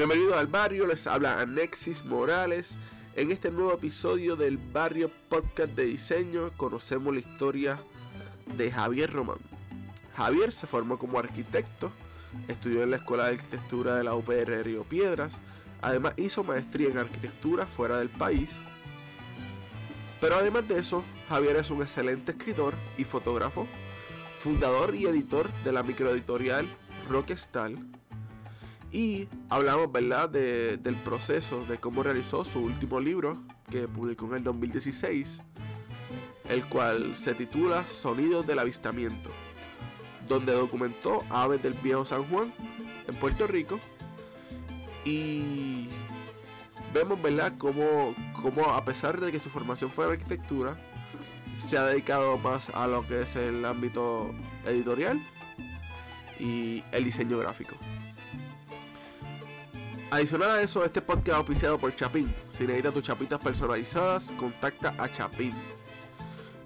Bienvenidos al barrio, les habla Anexis Morales. En este nuevo episodio del Barrio Podcast de Diseño conocemos la historia de Javier Román. Javier se formó como arquitecto, estudió en la Escuela de Arquitectura de la UPR Río Piedras, además hizo maestría en arquitectura fuera del país. Pero además de eso, Javier es un excelente escritor y fotógrafo, fundador y editor de la microeditorial Rockstar y hablamos, ¿verdad?, del proceso, de cómo realizó su último libro, que publicó en el 2016, el cual se titula Sonidos del Avistamiento, donde documentó aves del viejo San Juan, en Puerto Rico, y vemos, ¿verdad?, cómo, cómo a pesar de que su formación fue en arquitectura, se ha dedicado más a lo que es el ámbito editorial y el diseño gráfico. Adicional a eso, este podcast es por Chapín. Si necesitas tus chapitas personalizadas, contacta a Chapín.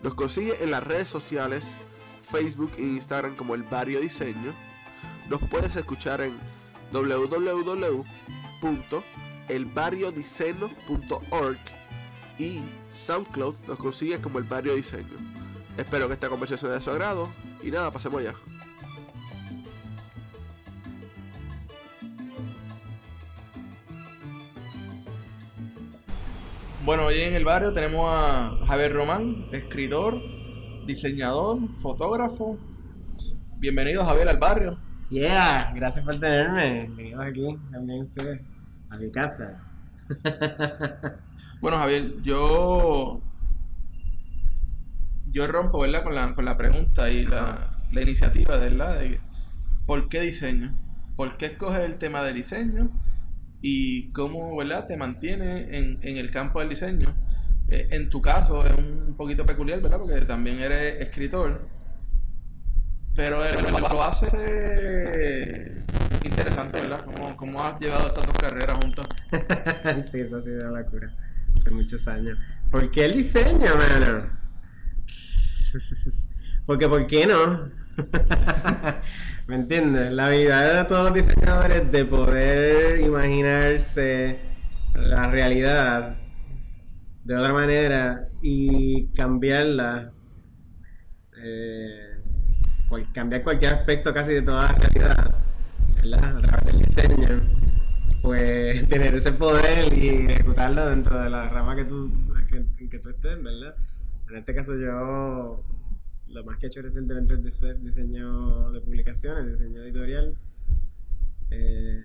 Nos consigue en las redes sociales, Facebook e Instagram como El Barrio Diseño. Nos puedes escuchar en www.elbarriodiseño.org y SoundCloud nos consigue como El Barrio Diseño. Espero que esta conversación sea de su agrado y nada, pasemos ya. Bueno, hoy en el barrio tenemos a Javier Román, escritor, diseñador, fotógrafo. Bienvenido Javier al barrio. Yeah, gracias por tenerme. Bienvenidos aquí también ustedes a mi casa. bueno, Javier, yo yo rompo, ¿verdad? Con la, con la pregunta y la, la iniciativa, ¿verdad? De ¿Por qué diseño? ¿Por qué escoger el tema de diseño? Y cómo ¿verdad? te mantiene en, en el campo del diseño. Eh, en tu caso es un poquito peculiar, ¿verdad? Porque también eres escritor. Pero lo hace interesante, ¿verdad? ¿Cómo, ¿Cómo, has llevado estas dos carreras juntas? sí, eso ha sido una locura. Hace muchos años. ¿Por qué el diseño, mano? Porque, ¿por qué no? ¿Me entiendes? La habilidad de todos los diseñadores de poder imaginarse la realidad de otra manera y cambiarla, eh, cambiar cualquier aspecto casi de toda la realidad, ¿verdad? A través del diseño, pues tener ese poder y ejecutarlo dentro de la rama que tú, que, que tú estés, ¿verdad? En este caso yo lo más que he hecho recientemente es diseño de publicaciones, diseño editorial. Eh,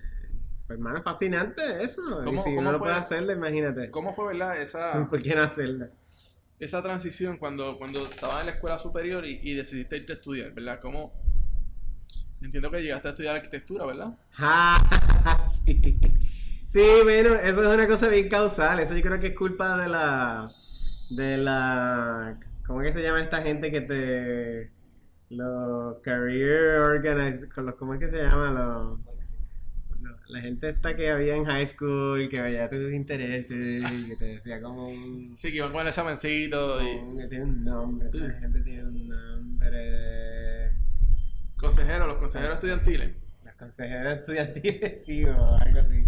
pues, hermano, fascinante eso. y si no lo puedes hacerlo, imagínate. ¿Cómo fue, verdad, esa... ¿Por qué no hacerlo? Esa transición cuando, cuando estabas en la escuela superior y, decidiste irte a estudiar, ¿verdad? ¿Cómo...? Entiendo que llegaste a estudiar arquitectura, ¿verdad? Ah, sí. Sí, bueno, eso es una cosa bien causal. Eso yo creo que es culpa de la... De la ¿Cómo es que se llama esta gente que te. Los career organizers. ¿Cómo es que se llama? Los, la gente esta que había en high school, que veía tus intereses y que te decía como un. Sí, que iban con el examencito. Y... Que tiene un nombre. Esta gente tiene un nombre. Consejeros, los consejeros estudiantiles. Los consejeros estudiantiles, sí, o algo así.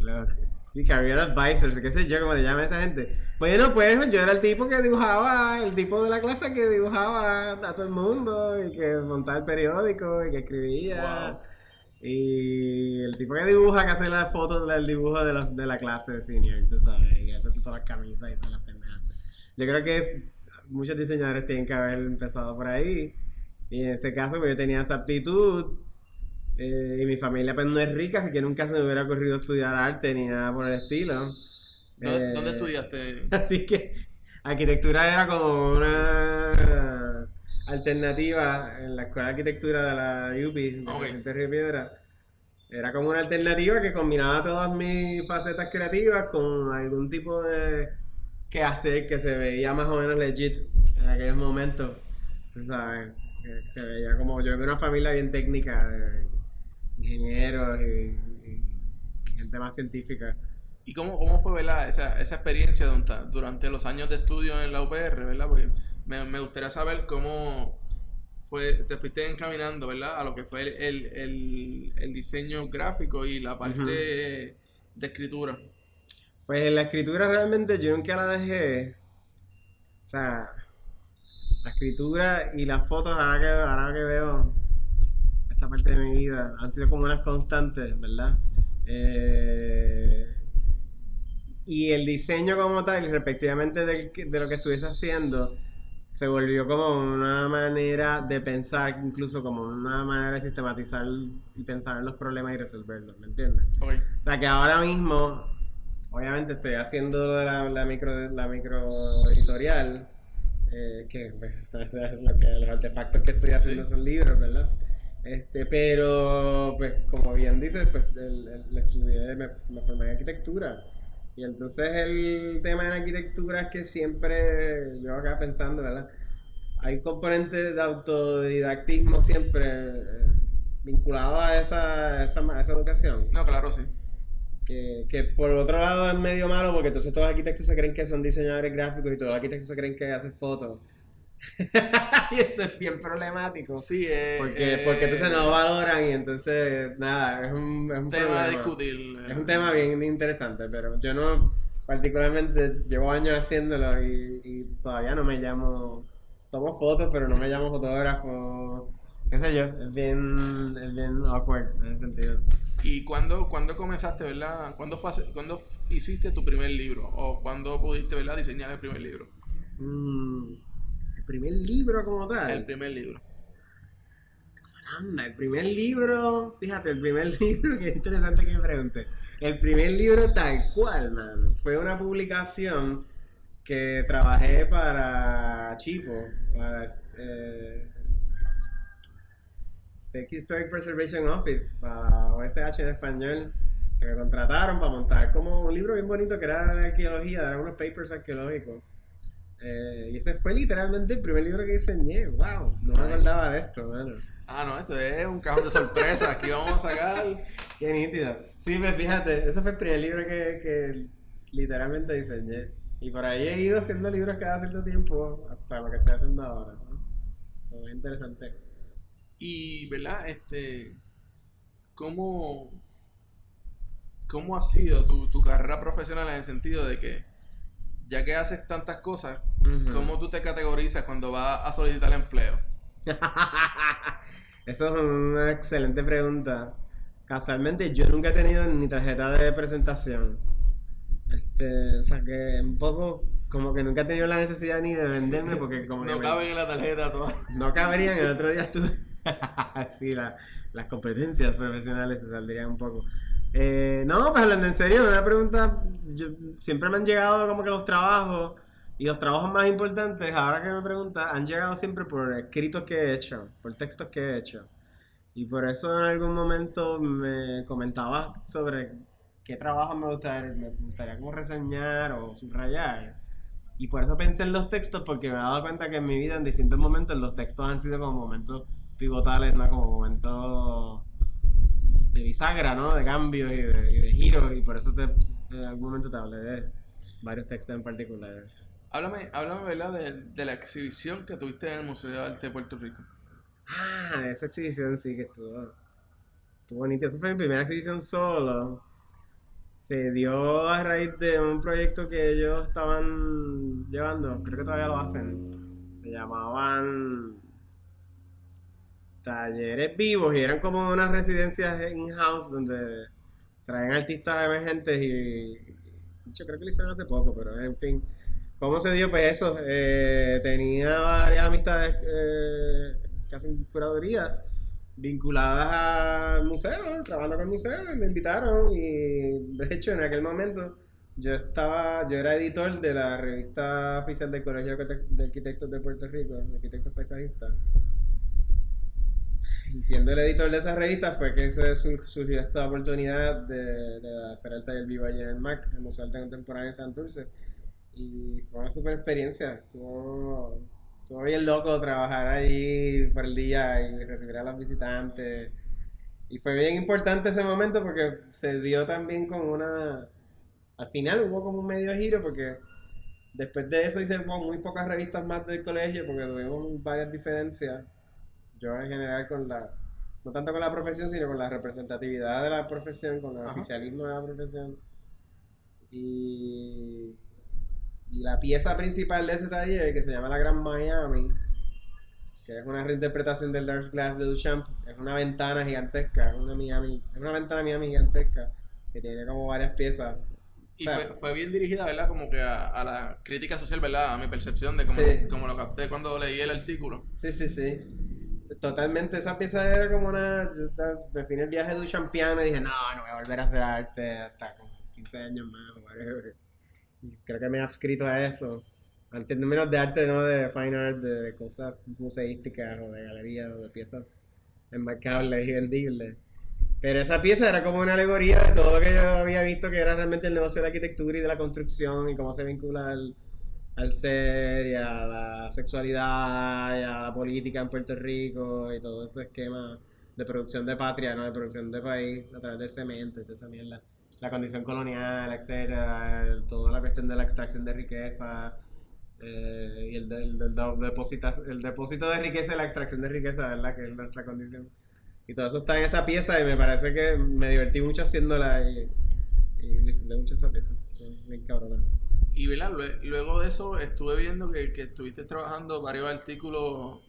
Los, Sí, career advisors, qué sé yo, cómo le llama esa gente. Bueno, pues yo era el tipo que dibujaba, el tipo de la clase que dibujaba a todo el mundo y que montaba el periódico y que escribía. Y el tipo que dibuja, que hace las fotos del dibujo de, los, de la clase de senior, tú sabes, y hace todas las camisas y todas las pendejas. Yo creo que muchos diseñadores tienen que haber empezado por ahí. Y en ese caso, pues yo tenía esa aptitud eh, y mi familia pues no es rica, así que nunca se me hubiera ocurrido estudiar arte ni nada por el estilo. ¿Dónde, eh, estudiaste? Así que arquitectura era como una alternativa en la escuela de arquitectura de la UPI, de Río Piedra. Era como una alternativa que combinaba todas mis facetas creativas con algún tipo de que hacer que se veía más o menos legit en aquellos momentos. Tú sabes, se veía como yo de una familia bien técnica. De, ingenieros y, gente más científica. ¿Y cómo, cómo fue ¿verdad? Esa, esa experiencia durante los años de estudio en la UPR? ¿verdad? Porque me, me gustaría saber cómo fue, te fuiste encaminando, ¿verdad? A lo que fue el, el, el, diseño gráfico y la parte de escritura. Pues la escritura realmente yo nunca la dejé. O sea, la escritura y las fotos ahora que, ahora que veo esta parte de mi vida han sido como unas constantes, ¿verdad? Eh, y el diseño como tal, respectivamente de, de lo que estuviese haciendo, se volvió como una manera de pensar, incluso como una manera de sistematizar y pensar en los problemas y resolverlos, ¿me entiendes? O sea que ahora mismo, obviamente estoy haciendo lo de la, la micro, la micro editorial, eh, que pues, es lo que, los artefactos que estoy haciendo son libros, ¿verdad? Este, pero, pues, como bien dices, pues, el, el, estudié, me, me formé en arquitectura. Y entonces el tema de la arquitectura es que siempre, yo acá pensando, ¿verdad? Hay componentes de autodidactismo siempre eh, vinculados a esa, esa, esa educación. No, claro, sí. Que, que, por otro lado es medio malo porque entonces todos los arquitectos se creen que son diseñadores gráficos y todos los arquitectos se creen que hacen fotos. y eso es bien problemático. Sí, eh, porque, porque entonces no valoran y entonces, nada, es un, es un tema a discutir. Es un tema bien interesante, pero yo no, particularmente, llevo años haciéndolo y, y todavía no me llamo, tomo fotos, pero no me llamo fotógrafo, qué sé yo, es bien, es bien awkward en ese sentido. ¿Y cuándo, cuándo comenzaste, verdad? ¿Cuándo, fue, ¿Cuándo hiciste tu primer libro? ¿O cuándo pudiste, verdad, diseñar el primer libro? Mm el primer libro como tal. El primer libro. Caramba, el primer libro, fíjate, el primer libro, qué interesante que me pregunte. El primer libro tal cual, man, fue una publicación que trabajé para Chipo, para eh, State Historic Preservation Office, para OSH en español, que me contrataron para montar como un libro bien bonito que era de arqueología, eran unos papers arqueológicos. Eh, y ese fue literalmente el primer libro que diseñé. ¡Wow! No me acordaba de esto, bueno. Ah, no, esto es un cajón de sorpresa. Aquí vamos a sacar. Qué nítido. Sí, me fíjate, ese fue el primer libro que, que literalmente diseñé. Y por ahí he ido haciendo libros cada cierto tiempo hasta lo que estoy haciendo ahora. ¿no? muy interesante. Y, ¿verdad? Este. ¿Cómo. ¿Cómo ha sido tu, tu carrera profesional en el sentido de que ya que haces tantas cosas, ¿cómo tú te categorizas cuando vas a solicitar empleo? Eso es una excelente pregunta. Casualmente yo nunca he tenido ni tarjeta de presentación. Este, o sea que un poco como que nunca he tenido la necesidad ni de venderme porque como no caben en la tarjeta todas. No caberían, el otro día estuve... sí, las competencias profesionales se saldrían un poco. Eh, no, pues hablando en serio, una pregunta. siempre me han llegado como que los trabajos. Y los trabajos más importantes, ahora que me preguntas, han llegado siempre por escritos que he hecho, por textos que he hecho. Y por eso en algún momento me comentaba sobre qué trabajos me gustaría, me gustaría como reseñar o subrayar. Y por eso pensé en los textos, porque me he dado cuenta que en mi vida, en distintos momentos, los textos han sido como momentos pivotales, ¿no? Como momentos de bisagra, ¿no? De cambios y de, giros, y por eso te, en algún momento te hablé de varios textos en particular. Háblame, háblame ¿verdad? De, de, la exhibición que tuviste en el Museo de Arte de Puerto Rico. Ah, esa exhibición sí que estuvo, estuvo bonita. Esa fue mi primera exhibición solo. Se dio a raíz de un proyecto que ellos estaban llevando, creo que todavía lo hacen. Se llamaban talleres vivos y eran como unas residencias in-house donde traen artistas emergentes y, yo creo que lo hicieron hace poco, pero en fin. ¿Cómo se dio? Pues eso, eh, tenía varias amistades eh, que hacen curaduría vinculadas al museo, trabajando con el museo, y me invitaron y de hecho en aquel momento yo estaba, yo era editor de la revista oficial del Colegio de Arquitectos de Puerto Rico, Arquitectos Paisajistas y siendo el editor de esa revista fue que se surgió esta oportunidad de, de, hacer el taller vivo allí en el MAC, el Museo de Arte Contemporáneo en Santurce. Y fue una super experiencia. Estuvo, estuvo bien loco trabajar allí por el día y recibir a los visitantes. Y fue bien importante ese momento porque se dio también con una... Al final hubo como un medio giro porque después de eso hice muy pocas revistas más del colegio porque tuvimos varias diferencias yo en general con la, no tanto con la profesión, sino con la representatividad de la profesión, con el Ajá. oficialismo de la profesión. Y, y la pieza principal de ese taller, que se llama La Gran Miami, que es una reinterpretación del Dark Glass de Duchamp, es una ventana gigantesca, es una Miami, es una ventana Miami gigantesca, que tiene como varias piezas. Y O sea, fue, fue bien dirigida, ¿verdad? Como que a, a la crítica social, ¿verdad? A mi percepción de cómo, Sí. como lo capté cuando leí el artículo. Sí, sí, sí. Totalmente, esa pieza era como una. Yo me fui en el viaje duchampiano y dije, no, no voy a volver a hacer arte hasta como 15 años más whatever. Creo que me he adscrito a eso. En términos de arte, no de fine art, de cosas museísticas o de galerías o de piezas enmarcables y vendibles. Pero esa pieza era como una alegoría de todo lo que yo había visto que era realmente el negocio de la arquitectura y de la construcción y cómo se vincula al, al ser y a la sexualidad y a la política en Puerto Rico y todo ese esquema de producción de patria, ¿no? De producción de país a través del cemento y toda esa. La condición colonial, etcétera, toda la cuestión de la extracción de riqueza eh, y el, del- del deposita- el depósito de riqueza y la extracción de riqueza, ¿verdad? Que es nuestra condición. Y todo eso está en esa pieza y me parece que me divertí mucho haciéndola y, y disfruté mucho esa pieza. Bien cabrona. Y ¿verdad? Lue- luego de eso estuve viendo que, que estuviste trabajando varios artículos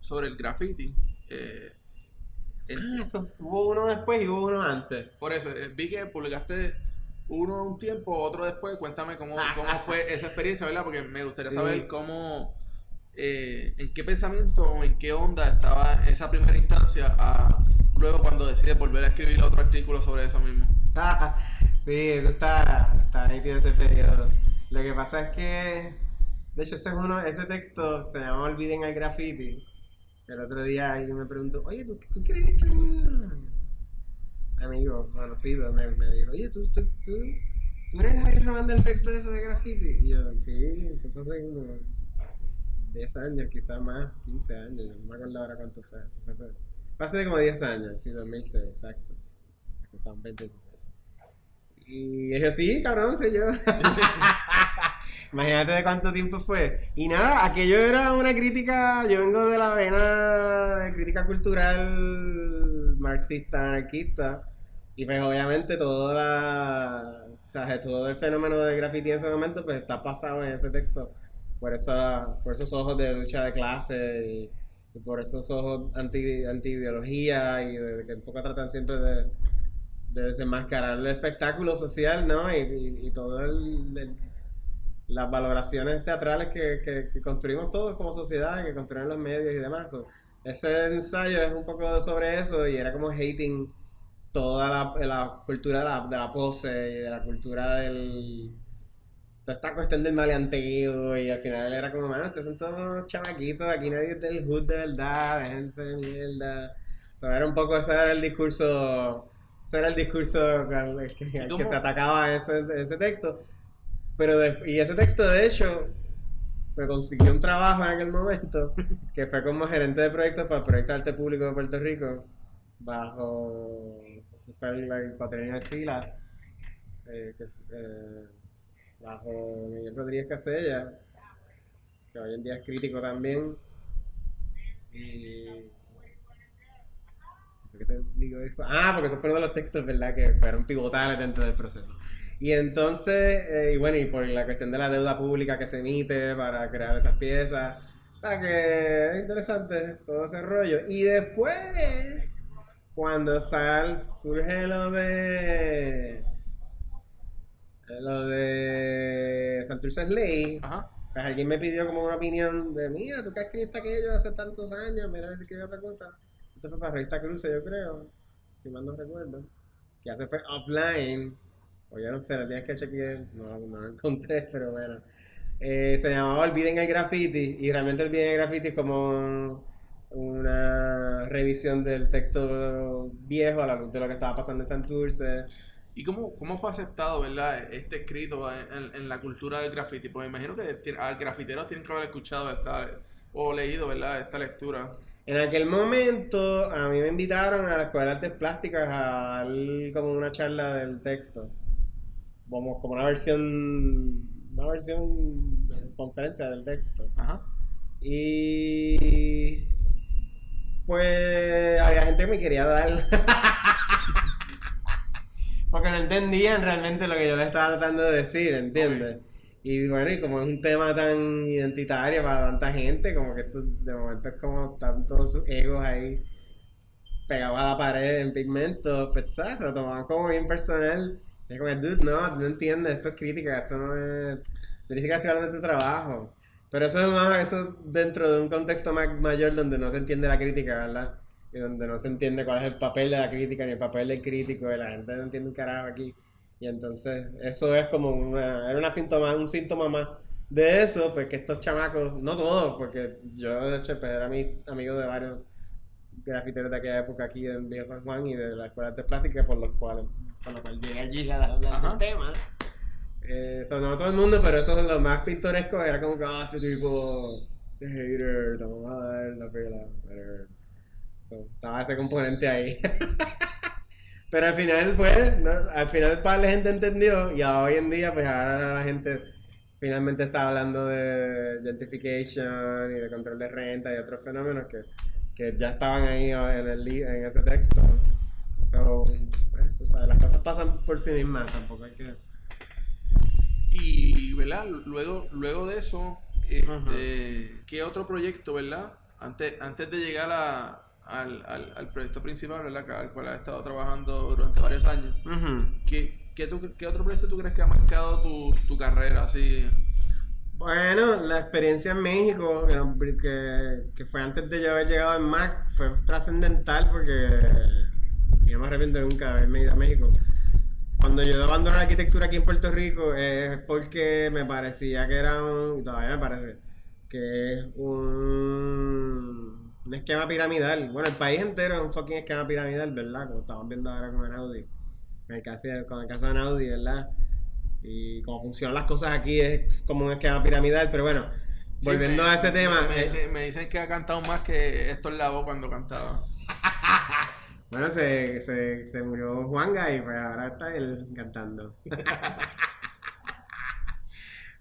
sobre el graffiti. Eh, Ah, eso hubo uno después y hubo uno antes. por eso, eh, vi que publicaste uno un tiempo, otro después. Cuéntame cómo, cómo fue esa experiencia, ¿verdad? Porque me gustaría Sí. saber cómo, eh, en qué pensamiento o en qué onda estaba esa primera instancia a luego cuando decides volver a escribir otro artículo sobre eso mismo. sí, eso está, está nítido ese periodo. Lo que pasa es que, de hecho, ese, es uno, ese texto se llama Olviden al graffiti. El otro día alguien me preguntó, oye, ¿tú, tú quieres una-?" Amigo conocido me, me dijo, oye, ¿tú, tú, tú, tú eres Javier Román del texto ese de graffiti? Y yo, sí, eso fue como 10 años, quizás más, 15 años, no me acuerdo ahora cuánto fue. Hace como 10 años, sí, 2006, exacto. Estaban 20 16. Y dije, sí, cabrón, soy yo. Imagínate de cuánto tiempo fue. Y nada, aquello era una crítica, yo vengo de la vena de crítica cultural marxista, anarquista, y pues obviamente todo la, o sea, todo el fenómeno de graffiti en ese momento pues está pasado en ese texto por esa, por esos ojos de lucha de clase y, por esos ojos anti, anti ideología y de, que un poco tratan siempre de desenmascarar el espectáculo social, ¿no? Y, y, y todo el, el- las valoraciones teatrales que, que, que construimos todos como sociedad, que construyen los medios y demás. So, ese ensayo es un poco sobre eso y era como hating toda la, la cultura de la, de la pose y de la cultura del... Toda esta cuestión del maleanteo y al final era como, mano, ustedes son todos chamaquitos, aquí nadie es del hood de verdad, déjense de mierda. O sea, era un poco, ese era el discurso, ese era el discurso al que, al que cómo? se atacaba ese, ese texto. Pero de- y ese texto, de hecho, me consiguió un trabajo en aquel momento, que fue como gerente de proyectos para el Proyecto de Arte Público de Puerto Rico, bajo, eso fue el, de Sila, eh, que, eh, bajo Miguel Rodríguez Casella, que hoy en día es crítico también. Y... ¿Por qué te digo eso? Ah, porque esos fueron de los textos, ¿verdad? Que fueron pivotales dentro del proceso. Y entonces, eh, y bueno, y por la cuestión de la deuda pública que se emite para crear esas piezas. Sea que es interesante todo ese rollo. Y después, cuando sal, surge lo de. Lo de Santurce Ley, pues alguien me pidió como una opinión de, mira, tú que escribiste aquello hace tantos años, mira a ver si escribí otra cosa. Esto fue para Revista Cruce, yo creo, si mal no recuerdo. Que hace fue offline, o ya no sé, lo tienes que chequear, no, no lo encontré, pero bueno. Eh, se llamaba Olviden el Graffiti, y realmente Olviden el Graffiti es como una revisión del texto viejo a la luz de lo que estaba pasando en Santurce. ¿Y cómo, cómo fue aceptado, verdad, este escrito en, en- la cultura del graffiti? Pues me imagino que a grafiteros tienen que haber escuchado esta, o leído, ¿verdad?, esta lectura. En aquel momento a mí me invitaron a la Escuela de Artes Plásticas a dar como una charla del texto. Como, como una versión, una versión de conferencia del texto. Ajá. Y Pues había gente que me quería dar. Porque no entendían realmente lo que yo les estaba tratando de decir, ¿entiendes? Y bueno, y como es un tema tan identitario para tanta gente, como que esto de momento es como sus egos ahí pegados a la pared en pigmento, pues ¿sabes? Lo tomaban como bien personal. Y es como, dude, no, tú no entiendes, esto es crítica, esto no es... Tú dices que estoy hablando de tu trabajo. Pero eso es más, eso dentro de un contexto más mayor donde no se entiende la crítica, ¿verdad? Y donde no se entiende cuál es el papel de la crítica ni el papel del crítico, y la gente no entiende un carajo aquí. Y entonces, eso es como una, era una síntoma, un síntoma más de eso, pues que estos chamacos, no todos, porque yo de hecho pues, era mi amigo de varios grafiteros de aquella época aquí en Viejo San Juan y de la escuela de plástica por los cuales, por lo cual llegué allí a hablar del tema. Eh, so, no todo el mundo, pero eso es lo más pintoresco, era como que, ah, este tipo, este hater, a dar la pela. So, estaba ese componente ahí. pero al final, pues, no, al final para la gente entendió y hoy en día, pues ahora la gente finalmente está hablando de gentrification y de control de renta y otros fenómenos que, que ya estaban ahí en, el, en ese texto. So, pues, tú sabes, las cosas pasan por sí mismas, tampoco hay que... Y, ¿verdad? Luego, luego de eso, este. ¿qué otro proyecto, verdad? Antes, antes de llegar a- al, al, al proyecto principal, ¿verdad? Al cual has estado trabajando durante varios años. Ujú. ¿Qué, qué, tú- qué otro proyecto tú crees que ha marcado tu, tu carrera así? Bueno, la experiencia en México, que, que, fue antes de yo haber llegado en Mac, fue trascendental porque yo me arrepiento nunca de haberme ido a México. Cuando yo abandoné la arquitectura aquí en Puerto Rico es porque me parecía que era un, y todavía me parece, que es un, un esquema piramidal. Bueno, el país entero es un fucking esquema piramidal, ¿verdad? Como estamos viendo ahora con Audi. En el caso, con el caso de Audi, ¿verdad? Y cómo funcionan las cosas aquí es como un esquema piramidal, pero bueno, Sí, volviendo me- a ese tema. Me, eh, dicen, me dicen que ha cantado más que Héctor Lavoe cuando cantaba. Bueno, se, se, se murió Juanga y pues ahora está él cantando.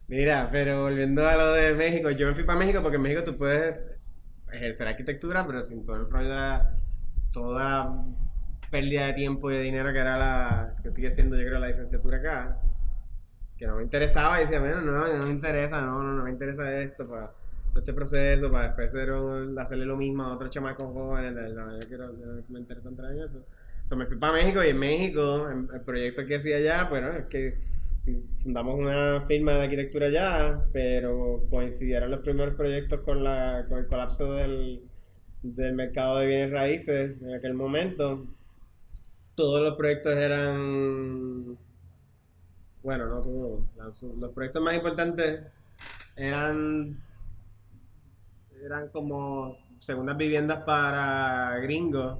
Mira, pero volviendo a lo de México, yo me fui para México porque en México tú puedes ejercer arquitectura, pero sin todo el rollo de la, toda la pérdida de tiempo y de dinero que era la, que sigue siendo yo creo la licenciatura acá, que no me interesaba y decía, bueno, no, no me interesa, no, no, no me interesa esto para este proceso, para después hacer un- hacerle lo mismo a otros chamacos jóvenes, no, yo quiero, me interesa entrar en eso. O sea, me fui para México y en México, en- el proyecto que hacía allá, bueno, es que fundamos una firma de arquitectura allá, pero coincidieron los primeros proyectos con, la, con el colapso del, del mercado de bienes raíces en aquel momento. Todos los proyectos eran, bueno, no todos, los, los proyectos más importantes eran, eran como segundas viviendas para gringos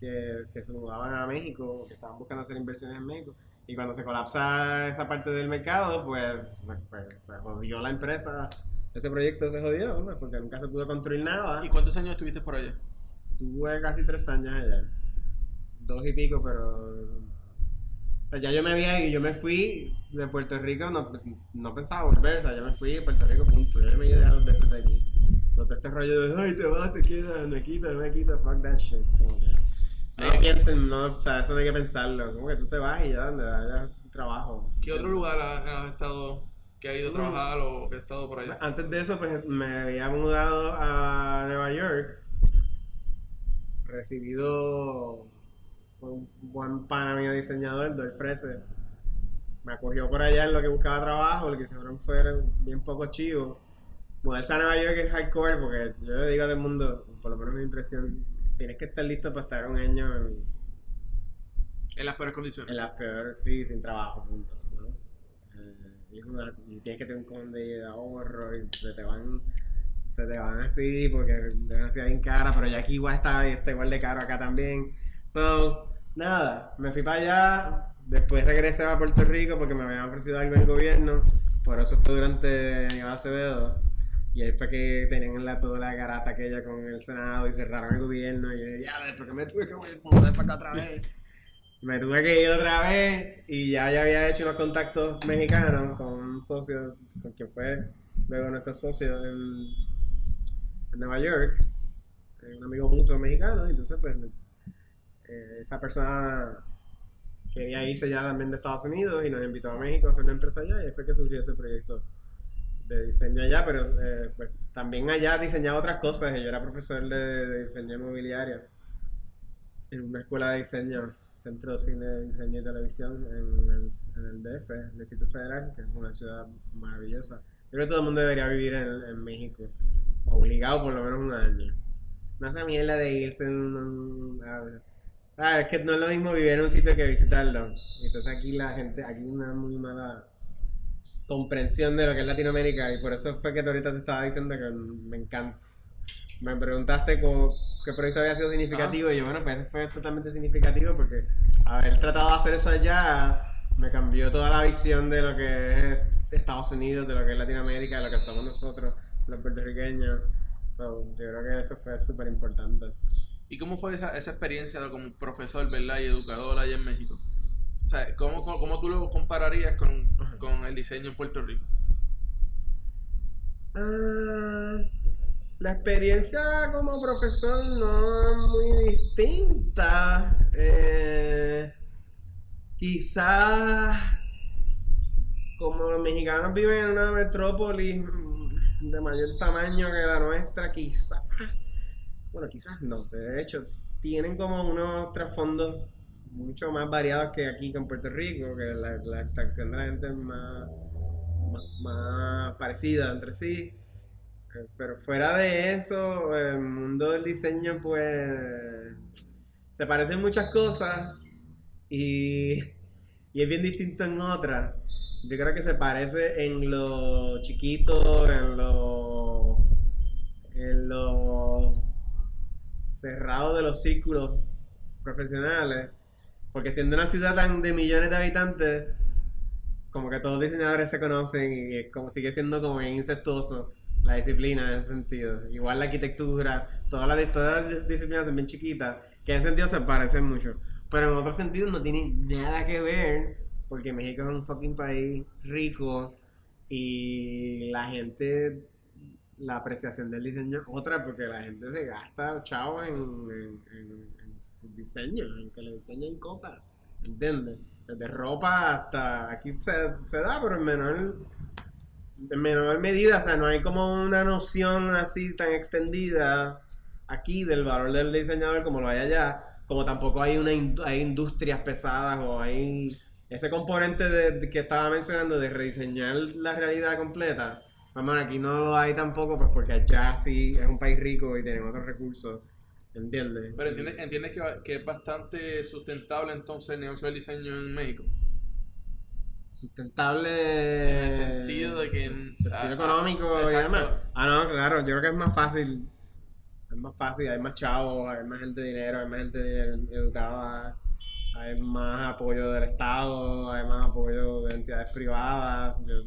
que, que se mudaban a México, que estaban buscando hacer inversiones en México. Y cuando se colapsa esa parte del mercado, pues se, pues, se jodió la empresa. Ese proyecto se jodió, pues, porque nunca se pudo construir nada. ¿Y cuántos años estuviste por allá? Tuve casi tres años allá. Dos y pico, pero. pues ya yo me había ido, yo me fui de Puerto Rico, no, pues, no pensaba volver, o sea, yo me fui de Puerto Rico, punto. Yo me ido ya dos veces de aquí. Todo este rollo de, ay, te vas, te quedas, me quito, me quito, fuck that shit. Como que, no Eh. piensen, no, o sea, eso no hay que pensarlo. Como que tú te vas y ya, donde haya trabajo. ¿Qué otro lugar has, has estado, que ha ido a Mm. trabajar o que ha estado por allá? Antes de eso, pues me había mudado a Nueva York. Recibido por un buen pana mío diseñador, Doy Frese. Me acogió por allá en lo que buscaba trabajo, lo que hicieron fue bien poco chivo. Mudarse a Nueva York es hardcore porque yo le digo a todo el mundo, por lo menos mi impresión, tienes que estar listo para estar un año en, En las peores condiciones. en las peores, sí, sin trabajo, punto. ¿no? Eh, y, es una- y tienes que tener un cojón de ahorro y se te van se te van así porque deben así bien cara, pero ya aquí igual está, está igual de caro acá también. So, nada, me fui para allá, después regresé a Puerto Rico porque me habían ofrecido algo en el gobierno, por eso fue durante Aníbal Acevedo. Y ahí fue que tenían la, toda la garata aquella con el Senado y cerraron el gobierno. Y yo dije, ya, ¿por qué me tuve que mudar para acá otra vez? Me tuve que ir otra vez y ya, ya había hecho unos contactos mexicanos con un socio, con quien fue luego nuestro socio en, en Nueva York. un amigo mutuo mexicano, entonces pues eh, esa persona quería irse ya también de Estados Unidos y nos invitó a México a hacer la empresa allá y ahí fue que surgió ese proyecto de diseño allá, pero eh, pues también allá diseñaba otras cosas. Yo era profesor de, de diseño inmobiliario en una escuela de diseño, Centro de Cine, Diseño y Televisión en el, en el DF, el Instituto Federal, que es una ciudad maravillosa. Creo que todo el mundo debería vivir en, en México, obligado por lo menos un año. No esa mierda de irse en a- Ah, es que no es lo mismo vivir en un sitio que visitarlo. Entonces aquí la gente, aquí una muy mala comprensión de lo que es Latinoamérica y por eso fue que ahorita te estaba diciendo que me encanta. Me preguntaste co- qué proyecto había sido significativo y yo, bueno, pues fue totalmente significativo porque haber tratado de hacer eso allá me cambió toda la visión de lo que es Estados Unidos, de lo que es Latinoamérica, de lo que somos nosotros, los puertorriqueños. So, yo creo que eso fue súper importante. ¿Y cómo fue esa, esa experiencia como profesor, ¿verdad? Y educador allá en México? O sea, ¿cómo, cómo, cómo tú lo compararías con, con el diseño en Puerto Rico? Ah, la experiencia como profesor no es muy distinta. Eh, quizás como los mexicanos viven en una metrópolis de mayor tamaño que la nuestra, quizás, bueno, quizás no, de hecho, tienen como unos trasfondos mucho más variados que aquí con Puerto Rico, que la, extracción de la gente es más, más, más parecida entre sí. Eh, Pero fuera de eso, el mundo del diseño, pues, se parecen muchas cosas y, y es bien distinto en otras. Yo creo que se parece en lo chiquito, en lo, en lo cerrado de los círculos profesionales. Porque siendo una ciudad tan de millones de habitantes, como que todos los diseñadores se conocen y como sigue siendo como bien incestuoso la disciplina en ese sentido. Igual la arquitectura, todas las, todas las disciplinas son bien chiquitas, que en ese sentido se parecen mucho. Pero en otro sentido no tienen nada que ver, porque México es un fucking país rico y la gente, la apreciación del diseño otra, porque la gente se gasta chavo en, en, en- en su diseño, en que le enseñen cosas, ¿entiendes? Desde ropa hasta aquí se, se da, pero en menor, en menor medida, o sea, no hay como una noción así tan extendida aquí del valor del diseñador como lo hay allá, como tampoco hay una hay industrias pesadas o hay ese componente de que estaba mencionando de rediseñar la realidad completa. Vamos, aquí no lo hay tampoco, pues porque allá sí es un país rico y tenemos otros recursos, ¿entiendes? Pero entiendes, entiendes que, va- que es bastante sustentable entonces el negocio del diseño en México. Sustentable. En el sentido de que Sentido ah, económico ah, y exacto. demás. Ah, no, claro, yo creo que es más fácil. Es más fácil, hay más chavos, hay más gente de dinero, hay más gente educada, hay más apoyo del Estado, hay más apoyo de entidades privadas. Yo-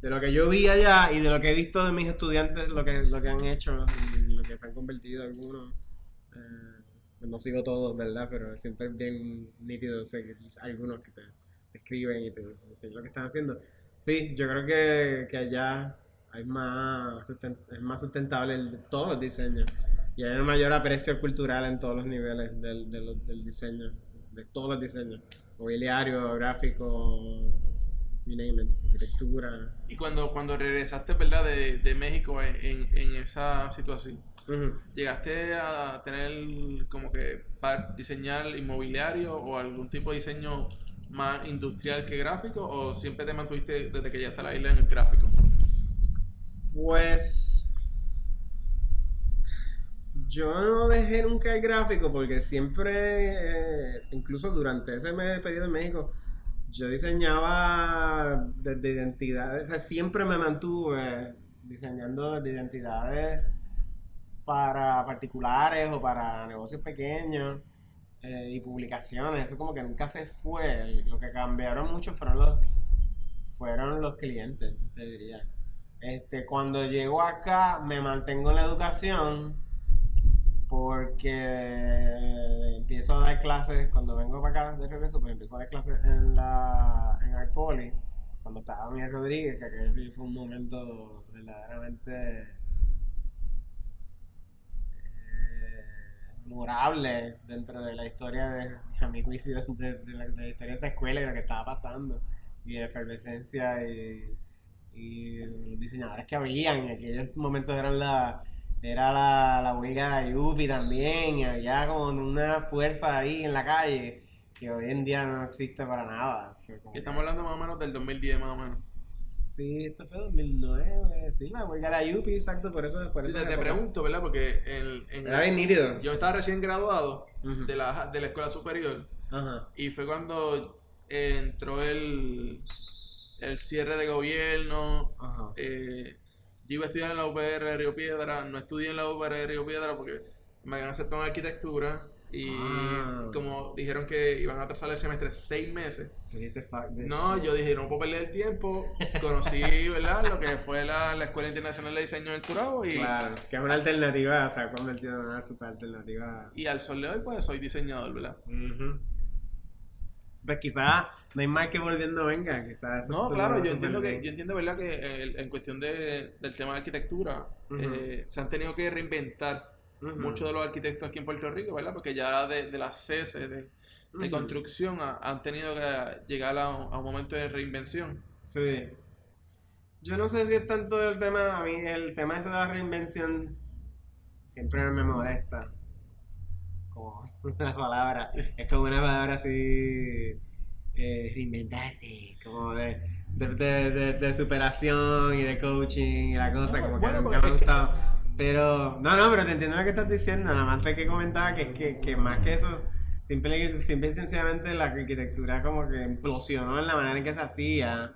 de lo que yo vi allá y de lo que he visto de mis estudiantes, lo que, lo que han hecho y lo que se han convertido algunos. Eh, no sigo todos, ¿verdad? Pero siempre es bien nítido hay algunos que te, te escriben y te dicen lo que están haciendo. Sí, yo creo que, que allá hay más es más sustentable el, todos los diseños y hay un mayor aprecio cultural en todos los niveles del, de los- del diseño, de todos los diseños, mobiliario, gráfico, you name it, arquitectura. Y cuando, cuando regresaste, ¿verdad? De, de México en- en esa situación, ¿llegaste a tener como que para diseñar inmobiliario o algún tipo de diseño más industrial que gráfico? ¿O siempre te mantuviste desde que llegaste a la isla en el gráfico? Pues yo no dejé nunca el gráfico porque siempre, eh, incluso durante ese periodo en México, yo diseñaba desde identidades, o sea, siempre me mantuve diseñando desde identidades para particulares o para negocios pequeños eh, y publicaciones, eso como que nunca se fue, lo que cambiaron mucho fueron los, fueron los clientes, te diría. Este, cuando llego acá me mantengo en la educación porque empiezo a dar clases, cuando vengo para acá de regreso, pues empiezo a dar clases en la en Art Poly, cuando estaba Miguel Rodríguez, que aquel fue un momento verdaderamente memorable dentro de la historia de, a mi de, la, historia de esa escuela y lo que estaba pasando. Y de efervescencia y, y los diseñadores que habían. En aquellos momentos eran la, era la, la huelga de la Yupi también. Y había como una fuerza ahí en la calle que hoy en día no existe para nada. Estamos hablando más o menos del 2010, más o menos. Sí, esto fue 2009, sí, la huelga de la Yupi, exacto, por eso... Por Sí, eso te, te pregunto, ¿verdad? Porque en, en- Era bien nítido. yo estaba recién graduado de la, de la escuela superior Ajá. y fue cuando entró el, el cierre de gobierno. Eh, yo iba a estudiar en la UPR de Río Piedra, no estudié en la UPR de Río Piedra porque me habían aceptado en arquitectura y Ah. como dijeron que iban a atrasar el semestre seis meses. No, yo dije, no puedo perder el tiempo. Conocí, ¿verdad? Lo que fue la, la Escuela Internacional de Diseño del Turabo y, Claro, que es una alternativa, se ha convertido en una super alternativa. y al sol de hoy, pues soy diseñador, ¿verdad? Pues quizás no hay más que volviendo venga, quizás. No, claro, yo entiendo que, yo entiendo, ¿verdad? Que el- en cuestión de, del tema de arquitectura, eh, se han tenido que reinventar Muchos de los arquitectos aquí en Puerto Rico, ¿verdad? Porque ya de, de las CES, de, construcción, ha- han tenido que llegar a un, a un momento de reinvención. Sí. Yo no sé si es tanto el tema, a mí el tema ese de la reinvención siempre me molesta. Como una palabra, es como una palabra así, eh, reinventarse, como de, de, de, de- de superación y de coaching y la cosa, No, como bueno, que nunca me ha gustado. Pero, no, no, pero te entiendo lo que estás diciendo, nada más te que comentaba que, que, que más que eso, simple, simple y sencillamente la arquitectura como que implosionó en la manera en que se hacía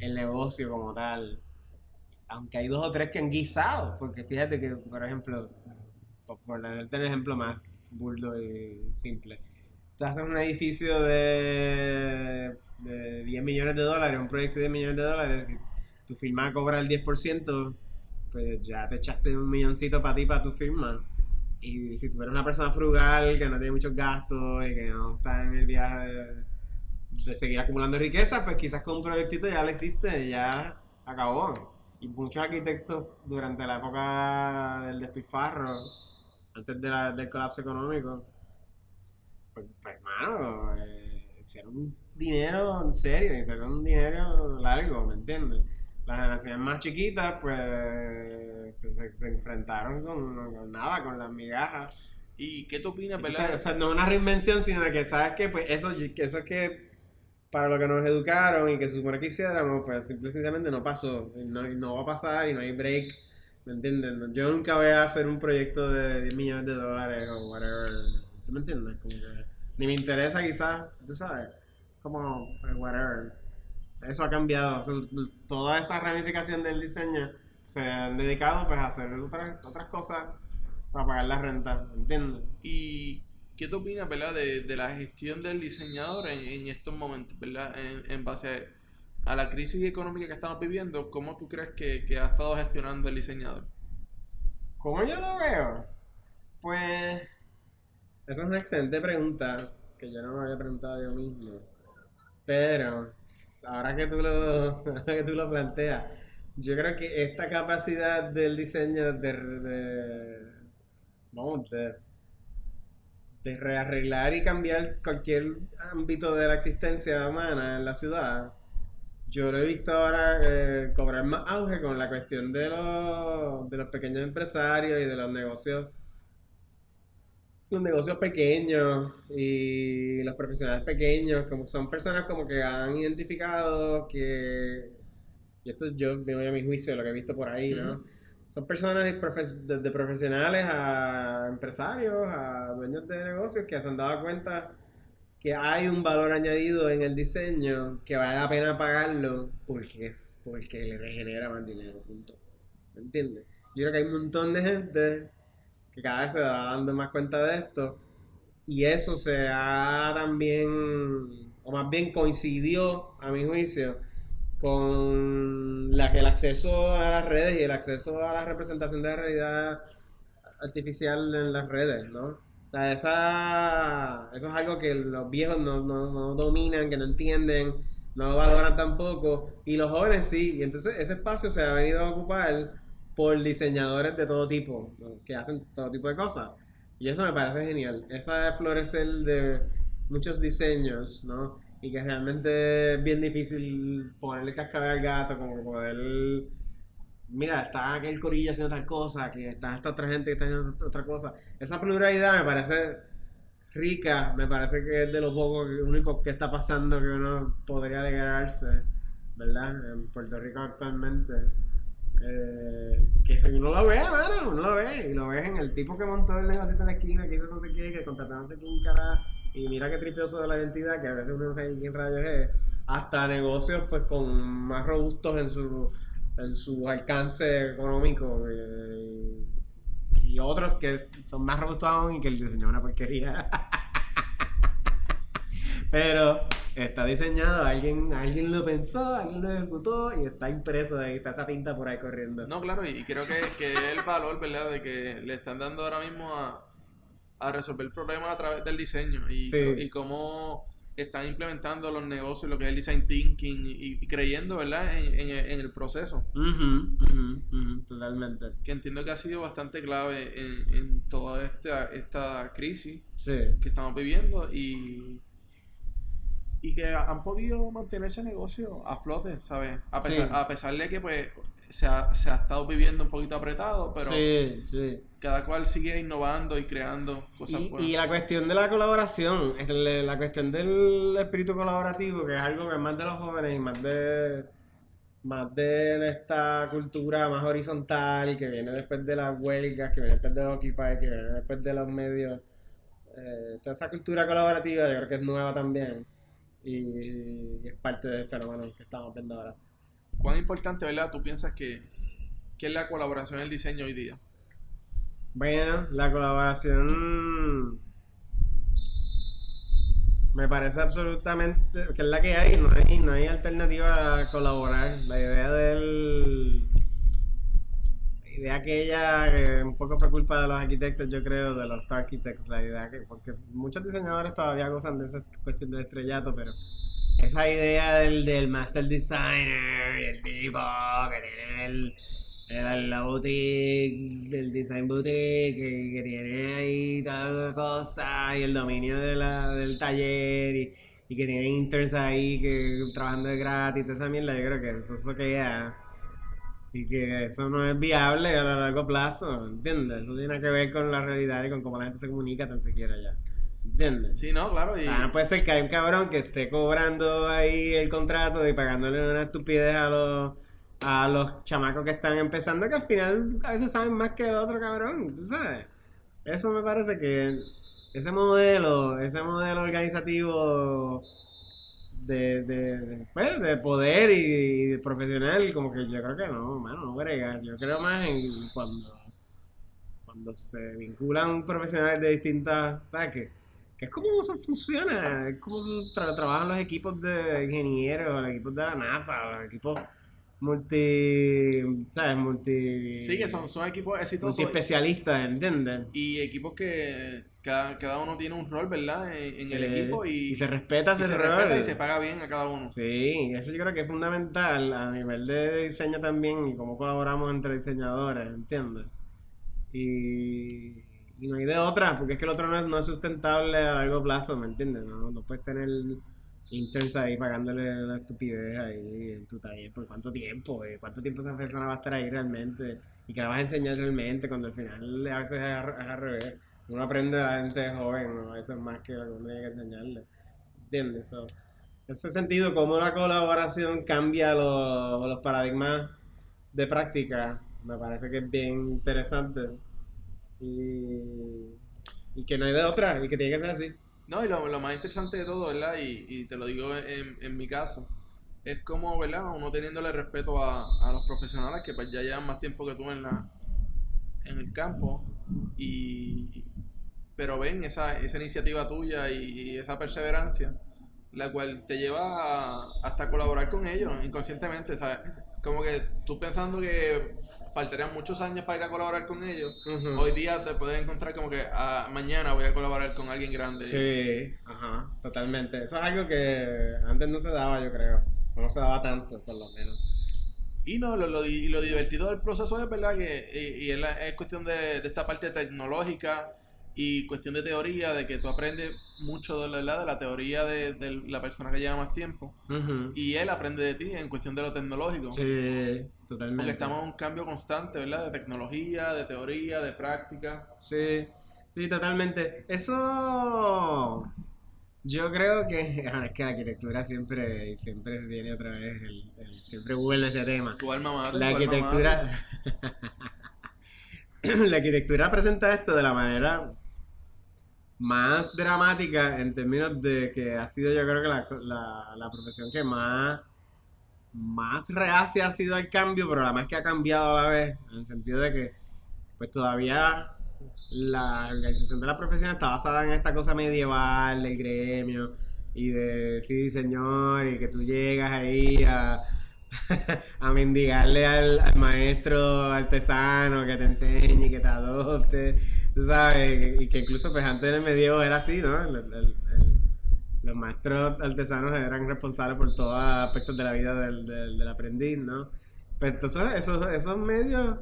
el negocio como tal. Aunque hay dos o tres que han guisado, porque fíjate que, por ejemplo, por ponerte el ejemplo más burdo y simple, tú haces un edificio de, de 10 millones de dólares, un proyecto de 10 millones de dólares, tu firma cobra el 10%, pues ya te echaste un milloncito para ti, para tu firma. Y si tú eres una persona frugal, que no tiene muchos gastos y que no está en el viaje de, seguir acumulando riqueza, pues quizás con un proyectito ya lo hiciste, ya acabó. Y muchos arquitectos durante la época del despilfarro, antes de la- del colapso económico, pues, pues hermano, eh, hicieron un dinero en serio, hicieron un dinero largo, ¿me entiendes? Las generaciones más chiquitas, pues, pues, se, se enfrentaron con, con nada, con las migajas. ¿Y qué tú opinas, O verdad? sea, o sea, no es una reinvención, sino que, ¿sabes qué? Pues eso, que eso es que para lo que nos educaron y que se supone que hiciéramos, pues simple sencillamente no pasó. Y no, y no va a pasar y no hay break. ¿Me entiendes? Yo nunca voy a hacer un proyecto de 10 millones de dólares o whatever. ¿Tú me entiendes? Como que ni me interesa quizás, tú sabes. Como, pues, whatever. Eso ha cambiado. O sea, toda esa ramificación del diseño se han dedicado pues a hacer otras, otras cosas para pagar la renta. ¿Me entiendes? ¿Y qué tú opinas, verdad, de, de la gestión del diseñador en, en estos momentos, verdad? En, en base a, a la crisis económica que estamos viviendo, ¿cómo tú crees que, que ha estado gestionando el diseñador? ¿Cómo yo lo veo? Pues. Esa es una excelente pregunta que yo no me había preguntado yo mismo. Pero, ahora que tú lo, que tú lo planteas, yo creo que esta capacidad del diseño de. de vamos, de, de rearreglar y cambiar cualquier ámbito de la existencia humana en la ciudad, yo lo he visto ahora eh, cobrar más auge con la cuestión de los, de los pequeños empresarios y de los negocios los negocios pequeños y los profesionales pequeños, como son personas como que han identificado que, y esto yo me voy a mi juicio de lo que he visto por ahí, ¿no? Son personas desde profesionales a empresarios, a dueños de negocios que se han dado cuenta que hay un valor añadido en el diseño que vale la pena pagarlo porque es porque le regenera más dinero, punto. ¿Me entiendes? Yo creo que hay un montón de gente que cada vez se va dando más cuenta de esto. Y eso se ha también, o más bien coincidió a mi juicio, con la, el acceso a las redes y el acceso a la representación de la realidad artificial en las redes, ¿no? O sea, esa, eso es algo que los viejos no, no, no dominan, que no entienden, no lo valoran tampoco, y los jóvenes sí, y entonces ese espacio se ha venido a ocupar por diseñadores de todo tipo, que hacen todo tipo de cosas. Y eso me parece genial. Esa florecer de muchos diseños, ¿no? Y que realmente es bien difícil ponerle cascabel al gato, como que poder. Mira, está aquel corillo haciendo tal cosa, que está esta otra gente que está haciendo otra cosa. Esa pluralidad me parece rica, me parece que es de lo poco, único que está pasando que uno podría alegrarse, ¿verdad? En Puerto Rico actualmente. Eh, que uno lo ve, mano, uno lo ve, y lo ves en el tipo que montó el negocio en la esquina, que hizo no sé qué, que contrató no sé quién cara, y mira qué tripioso de la identidad, que a veces uno no sabe quién rayos es, hasta negocios pues con más robustos en su, en su alcance económico, eh, y otros que son más robustos aún y que el diseño es una porquería. Pero está diseñado, alguien, alguien lo pensó, alguien lo ejecutó y está impreso ahí, está esa tinta por ahí corriendo. No, claro, y creo que, que el valor, ¿verdad? De que le están dando ahora mismo a, a resolver problemas a través del diseño y, Sí. y cómo están implementando los negocios, lo que es el design thinking y, y creyendo, ¿verdad? En, en el- en el proceso. Ujú, ujú, totalmente. Que entiendo que ha sido bastante clave en, en toda esta, esta crisis Sí. que estamos viviendo y, y que han podido mantener ese negocio a flote, ¿sabes? A pesar, Sí. a pesar de que pues se ha, se ha estado viviendo un poquito apretado, pero sí, sí. cada cual sigue innovando y creando cosas Y, buenas. y la cuestión de la colaboración, la la cuestión del espíritu colaborativo, que es algo que es más de los jóvenes y más de más de esta cultura más horizontal, que viene después de las huelgas, que viene después de Occupy, que viene después de los medios. eh, toda esa cultura colaborativa yo creo que es nueva también. Y, y es parte del fenómeno que estamos viendo ahora. ¿Cuán importante, verdad, tú piensas que, que es la colaboración en el diseño hoy día? Bueno, la colaboración me parece absolutamente que es la que hay, no hay, no hay alternativa a colaborar. La idea del idea aquella que un poco fue culpa de los arquitectos, yo creo, de los architects, la idea que porque muchos diseñadores todavía gozan de esa cuestión del estrellato, pero esa idea del, del master designer y el tipo que tiene el, la boutique, el design boutique, que, que tiene ahí toda la cosa y el dominio de la, del taller y, y que tiene interns ahí que trabajando gratis, toda esa mierda, yo creo que eso, eso que ya. Y que eso no es viable a largo plazo, ¿entiendes? Eso tiene que ver con la realidad y con cómo la gente se comunica tan siquiera ya. ¿Entiendes? Sí, no, claro. Y, Ah, puede ser que hay un cabrón que esté cobrando ahí el contrato y pagándole una estupidez a los, a los chamacos que están empezando, que al final a veces saben más que el otro cabrón, tú sabes. Eso me parece que ese modelo, ese modelo organizativo de, de, pues, de poder y, de profesional, como que yo creo que no, mano, no brega. Yo creo más en cuando, cuando se vinculan profesionales de distintas, ¿sabes qué? Que es como eso funciona, es como tra- trabajan los equipos de ingenieros, los equipos de la NASA, los equipos multi, ¿sabes? Multi... sí, que son, son equipos exitosos multiespecialistas, ¿entiendes? y equipos que cada, cada uno tiene un rol, ¿verdad? En, en Sí, el equipo y, y se respeta y se rol. respeta y se paga bien a cada uno. Sí, eso yo creo que es fundamental a nivel de diseño también y cómo colaboramos entre diseñadores, ¿entiendes? Y, y no hay de otra, porque es que el otro no es, no es sustentable a largo plazo, ¿me entiendes? No, no puedes tener interns ahí pagándole la estupidez ahí en tu taller por cuánto tiempo, eh? cuánto tiempo esa persona va a estar ahí realmente y que la vas a enseñar realmente cuando al final a veces es al revés. Uno aprende de la gente joven, ¿no? Eso es más que lo que uno tiene que enseñarle. ¿Entiendes? En ese sentido, cómo la colaboración cambia los, paradigmas de práctica, me parece que es bien interesante. Y, que no hay de otra, y que tiene que ser así. No, y lo, más interesante de todo, ¿verdad? Y, y te lo digo en, mi caso, es como, ¿verdad? Uno teniéndole respeto a, a los profesionales que pues ya llevan más tiempo que tú en la en el campo y pero ven esa, esa iniciativa tuya y, esa perseverancia la cual te lleva a- hasta colaborar con ellos inconscientemente, ¿sabes? Como que tú pensando que faltarían muchos años para ir a colaborar con ellos, hoy día te puedes encontrar como que ah, mañana voy a colaborar con alguien grande. Sí, ajá, totalmente. Eso es algo que antes no se daba, yo creo. O no se daba tanto, por lo menos. Y no, lo, lo, y lo divertido del proceso es verdad que, y, y es, la- es cuestión de, de esta parte tecnológica y cuestión de teoría, de que tú aprendes mucho de la, de la teoría de, de la persona que lleva más tiempo y él aprende de ti en cuestión de lo tecnológico. Sí, totalmente. Porque estamos en un cambio constante, ¿verdad? De tecnología, de teoría, de práctica. Sí, sí, totalmente. Eso yo creo que ah, es que la arquitectura siempre siempre viene otra vez el, el- siempre vuelve ese tema. Tu alma La tu alma arquitectura la arquitectura presenta esto de la manera más dramática en términos de que ha sido yo creo que la, la, la profesión que más más reacia ha sido al cambio, pero la más que ha cambiado a la vez, en el sentido de que pues todavía la organización de la profesión está basada en esta cosa medieval del gremio y de sí señor y que tú llegas ahí a, a mendigarle al, maestro artesano que te enseñe y que te adopte, tú sabes, y que incluso pues antes en el medievo era así, ¿no? Los maestros artesanos eran responsables por todos aspectos de la vida del, del- del aprendiz, ¿no? Pues entonces esos, esos medios,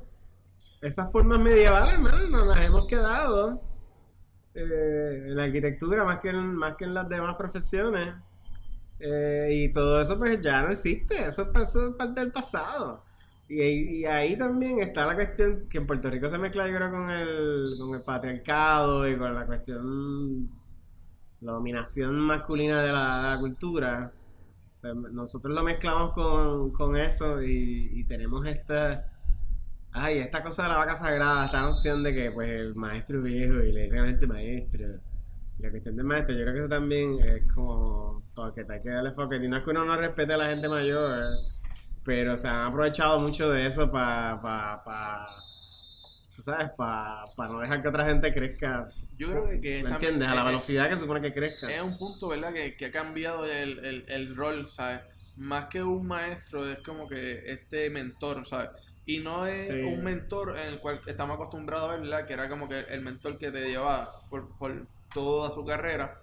esas formas medievales, hermano, nos las hemos quedado eh, en la arquitectura más que en, más que en las demás profesiones. Eh, y todo eso pues ya no existe, eso, eso es parte del pasado. Y, ahí también está la cuestión que en Puerto Rico se mezcla yo creo con el, con el patriarcado y con la cuestión, la dominación masculina de la, cultura. Nosotros lo mezclamos con, con eso y tenemos esta... Ay, esta cosa de la vaca sagrada, esta noción de que pues el maestro es viejo y le dicen a la gente maestro. Y la cuestión del maestro, yo creo que eso también es como, como que hay que darle foco. Y no es que uno no respete a la gente mayor, pero se han aprovechado mucho de eso para, pa, pa, tú sabes, para no dejar que otra gente crezca. Yo creo que, que ¿Me también- entiendes? A la velocidad que supone que crezca. Es un punto, ¿verdad? Que, que ha cambiado el, el, el rol, ¿sabes? Más que un maestro, es como que este mentor, ¿sabes? Y no es Sí. un mentor en el cual estamos acostumbrados a ver, ¿verdad? Que era como que el mentor que te llevaba por, por toda su carrera,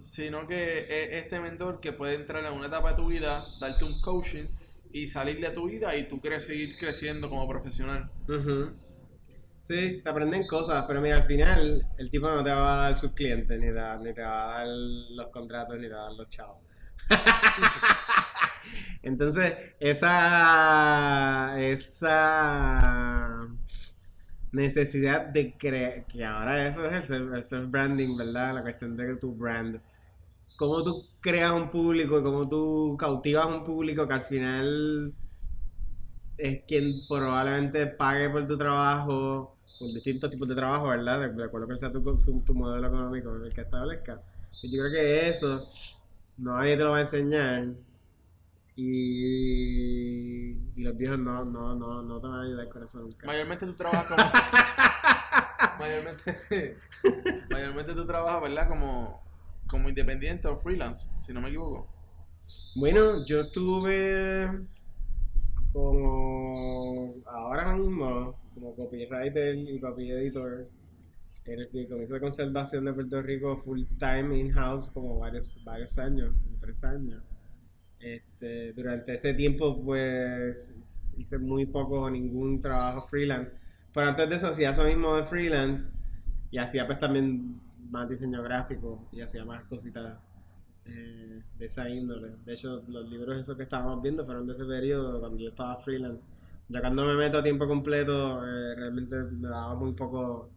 sino que es este mentor que puede entrar en una etapa de tu vida, darte un coaching y salir de tu vida y tú quieres seguir creciendo como profesional. Sí, se aprenden cosas, pero mira, al final el tipo no te va a dar sus clientes, ni, te- ni te va a dar los contratos, ni te va a dar los chavos. Entonces, esa, esa necesidad de crear, que ahora eso es el el self-branding, ¿verdad? La cuestión de tu brand. Cómo tú creas un público y cómo tú cautivas un público que al final es quien probablemente pague por tu trabajo, por distintos tipos de trabajo, ¿verdad? De, de acuerdo que sea tu, tu modelo económico el que establezca. Y yo creo que eso nadie te lo va a enseñar. Y, y los viejos no, no, no, no te van a ayudar con eso nunca. Mayormente tú trabajas como... mayormente, mayormente tú trabajas, ¿verdad? Como, como independiente o freelance, si no me equivoco. Bueno, yo estuve como ahora mismo como copywriter y copy editor en el Fideicomiso de Conservación de Puerto Rico full time in-house como varios, varios años, como tres años. Este, durante ese tiempo pues hice muy poco o ningún trabajo freelance. Pero antes de eso hacía eso mismo de freelance y hacía pues también más diseño gráfico y hacía más cositas eh, de esa índole. De hecho, los libros esos que estábamos viendo fueron de ese periodo cuando yo estaba freelance. Ya cuando me meto a tiempo completo, eh, realmente me daba muy poco.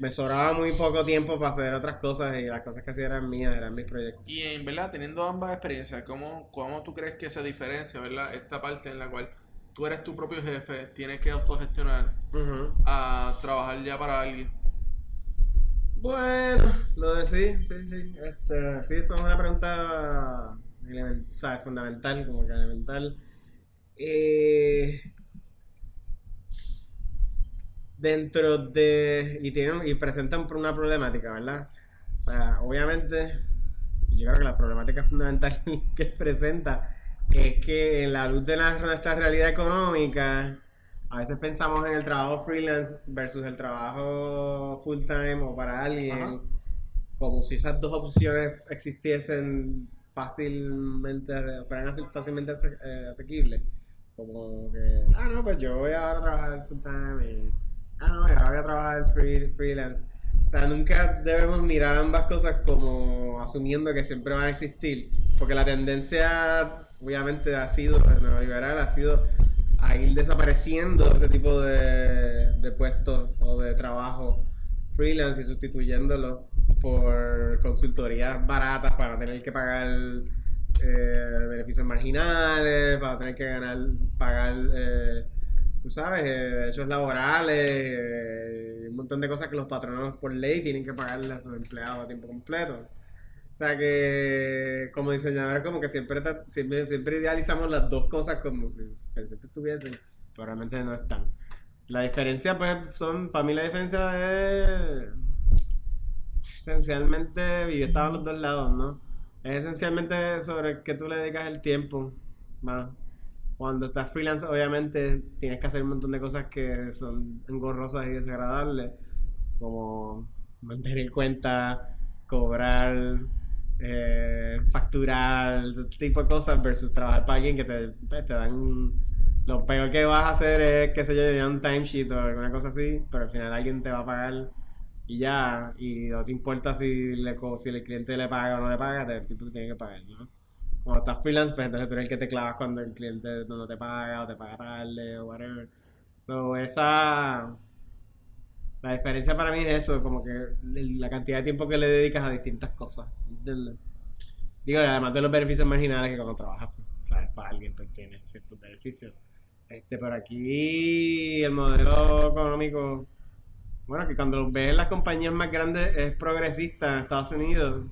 Me sobraba muy poco tiempo para hacer otras cosas y las cosas que hacía eran mías, eran mis proyectos. Y en verdad, teniendo ambas experiencias, ¿cómo, ¿cómo tú crees que se diferencia, verdad? Esta parte en la cual tú eres tu propio jefe, tienes que autogestionar a trabajar ya para alguien. Bueno, lo de sí, sí, sí. Este, sí, eso es una pregunta ¿sabes? fundamental, como que elemental. Eh, dentro de. Y, tienen, y presentan una problemática, ¿verdad? O sea, obviamente, yo creo que la problemática fundamental que presenta es que en la luz de la- nuestra realidad económica, a veces pensamos en el trabajo freelance versus el trabajo full time o para alguien, Ajá. como si esas dos opciones existiesen fácilmente, fueran fácilmente eh, asequibles. Como que, ah, no, pues yo voy ahora a trabajar full time y, ah, no, y ahora voy a trabajar free, freelance. O sea, nunca debemos mirar ambas cosas como asumiendo que siempre van a existir. Porque la tendencia, obviamente, ha sido, el neoliberal ha sido a ir desapareciendo este tipo de, de puestos o de trabajo freelance y sustituyéndolo por consultorías baratas para tener que pagar eh, beneficios marginales, para tener que ganar, pagar, eh, tú sabes, eh, derechos laborales, eh, un montón de cosas que los patronos por ley tienen que pagarle a sus empleados a tiempo completo. O sea que como diseñadores como que siempre, siempre, idealizamos las dos cosas como si siempre estuviesen, pero realmente no están. La diferencia pues son, para mí la diferencia es esencialmente, y yo estaba en los dos lados, ¿no? Es esencialmente sobre que tú le dedicas el tiempo más. Cuando estás freelance, obviamente tienes que hacer un montón de cosas que son engorrosas y desagradables, como mantener cuenta, cobrar, eh, facturar, ese tipo de cosas, versus trabajar para alguien que te, te dan. Lo peor que vas a hacer es, qué sé yo, llenar un timesheet o alguna cosa así, pero al final alguien te va a pagar y ya, y no te importa si, le, si el cliente le paga o no le paga, el tipo te tiene que pagar, ¿no? Cuando estás freelance, pues entonces tú eres el que te clavas cuando el cliente no te paga o te paga tarde o whatever. So, esa... La diferencia para mí es eso, como que la cantidad de tiempo que le dedicas a distintas cosas. Digo, además de los beneficios marginales que cuando trabajas, pues, sabes, para alguien pues tiene ciertos beneficios. Este, pero aquí el modelo económico bueno, que cuando ves las compañías más grandes es progresista en Estados Unidos.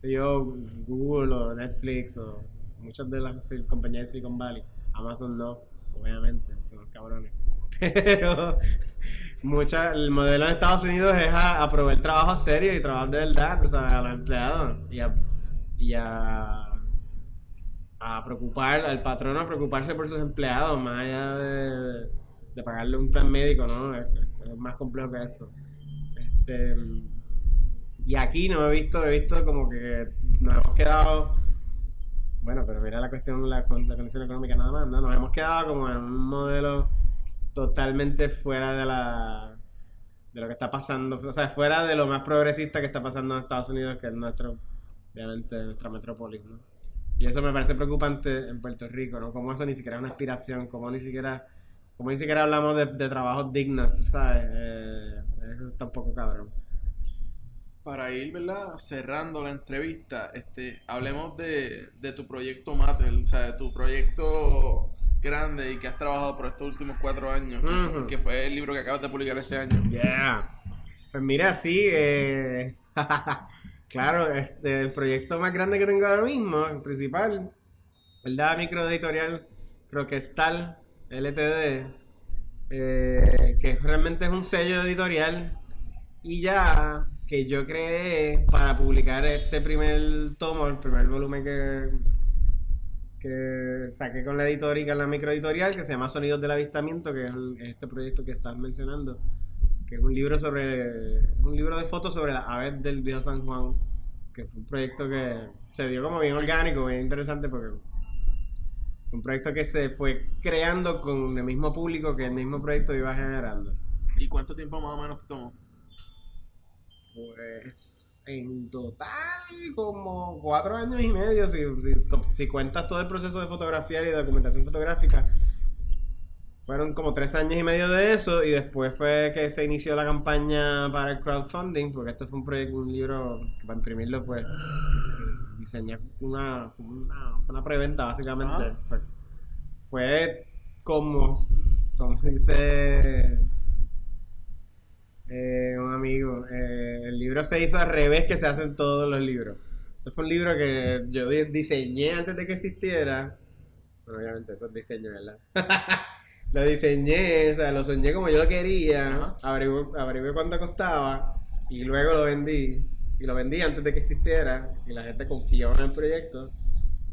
Si yo, Google o Netflix o muchas de las compañías de Silicon Valley. Amazon no, obviamente, son los cabrones. Pero el modelo en Estados Unidos es a, a proveer trabajo serio y trabajo de verdad, o sea, a los empleados y a, y a, a preocupar, al patrón a preocuparse por sus empleados, más allá de, de pagarle un plan médico, ¿no? Es más complejo que eso. Este, y aquí no he visto, he visto como que nos hemos quedado, bueno, pero mira la cuestión, la, la condición económica nada más, ¿no? Nos hemos quedado como en un modelo totalmente fuera de la de lo que está pasando, o sea, fuera de lo más progresista que está pasando en Estados Unidos, que es nuestro, obviamente, nuestra metrópolis, ¿no? Y eso me parece preocupante en Puerto Rico, ¿no? Como eso ni siquiera es una aspiración, como ni siquiera, como ni siquiera hablamos de, de trabajos dignos, ¿sabes? Eh, eso está un poco cabrón. Para ir, ¿verdad? Cerrando la entrevista, este, hablemos de, de tu proyecto Mater, o sea, de tu proyecto grande y que has trabajado por estos últimos cuatro años, que fue- Ujú. que fue el libro que acabas de publicar este año. Yeah. Pues mira, sí, eh, claro, este, el proyecto más grande que tengo ahora mismo, el principal, la microeditorial Roquestal LTD, eh, que realmente es un sello editorial y ya que yo creé para publicar este primer tomo, el primer volumen que, que saqué con la editorial, la microeditorial, que se llama Sonidos del Avistamiento, que es el- este proyecto que estás mencionando que es un libro sobre un libro de fotos sobre las aves del viejo San Juan que fue un proyecto que se dio como bien orgánico bien interesante porque fue un proyecto que se fue creando con el mismo público que el mismo proyecto iba generando ¿Y cuánto tiempo más o menos te tomó? Pues en total como cuatro años y medio si, si, si cuentas todo el proceso de fotografía y documentación fotográfica fueron como tres años y medio de eso y después fue que se inició la campaña para el crowdfunding porque esto fue un proyecto, un libro que para imprimirlo pues diseñé una, una, una preventa básicamente. Fue, fue como como dice eh, un amigo eh, el libro se hizo al revés que se hacen todos los libros este fue un libro que yo di- diseñé antes de que existiera bueno, obviamente eso es diseño, ¿verdad? lo diseñé, o sea, lo soñé como yo lo quería, averigué cuánto costaba y luego lo vendí. Y lo vendí antes de que existiera y la gente confió en el proyecto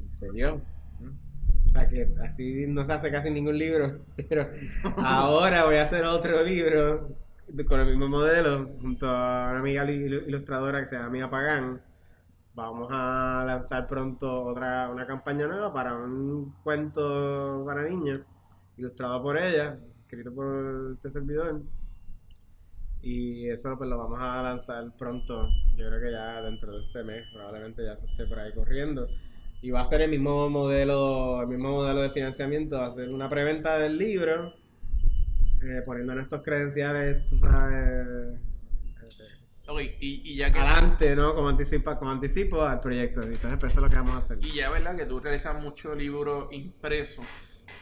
y se dio. O sea que así no se hace casi ningún libro, pero ahora voy a hacer otro libro con el mismo modelo junto a una amiga il- ilustradora que se llama Mía Pagán. Vamos a lanzar pronto otra una campaña nueva para un cuento para niños, ilustrado por ella, escrito por este servidor. Y eso pues lo vamos a lanzar pronto. Yo creo que ya dentro de este mes, probablemente ya se esté por ahí corriendo. Y va a ser el mismo modelo, el mismo modelo de financiamiento, va a ser una preventa del libro, eh, poniendo nuestros credenciales, tú sabes, eh, Ok, y, y ya que... adelante, ¿no? Como anticipa, como anticipo al proyecto. Entonces pues, eso es lo que vamos a hacer. Y ya, ¿verdad? Que tú realizas mucho libro impreso.